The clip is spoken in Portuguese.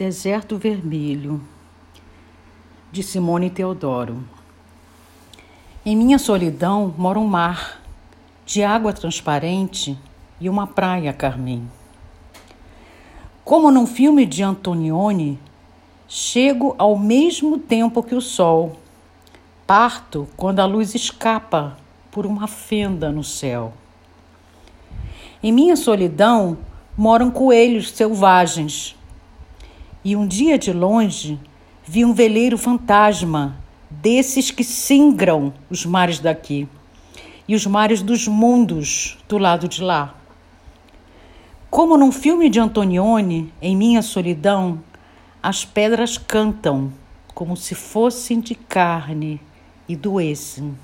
Deserto Vermelho, de Simone Teodoro. Em minha solidão mora um mar de água transparente e uma praia carmim. Como num filme de Antonioni, chego ao mesmo tempo que o sol. Parto quando a luz escapa por uma fenda no céu. Em minha solidão moram coelhos selvagens e um dia de longe vi um veleiro fantasma, desses que singram os mares daqui e os mares dos mundos do lado de lá. Como num filme de Antonioni, em minha solidão, as pedras cantam como se fossem de carne e doessem.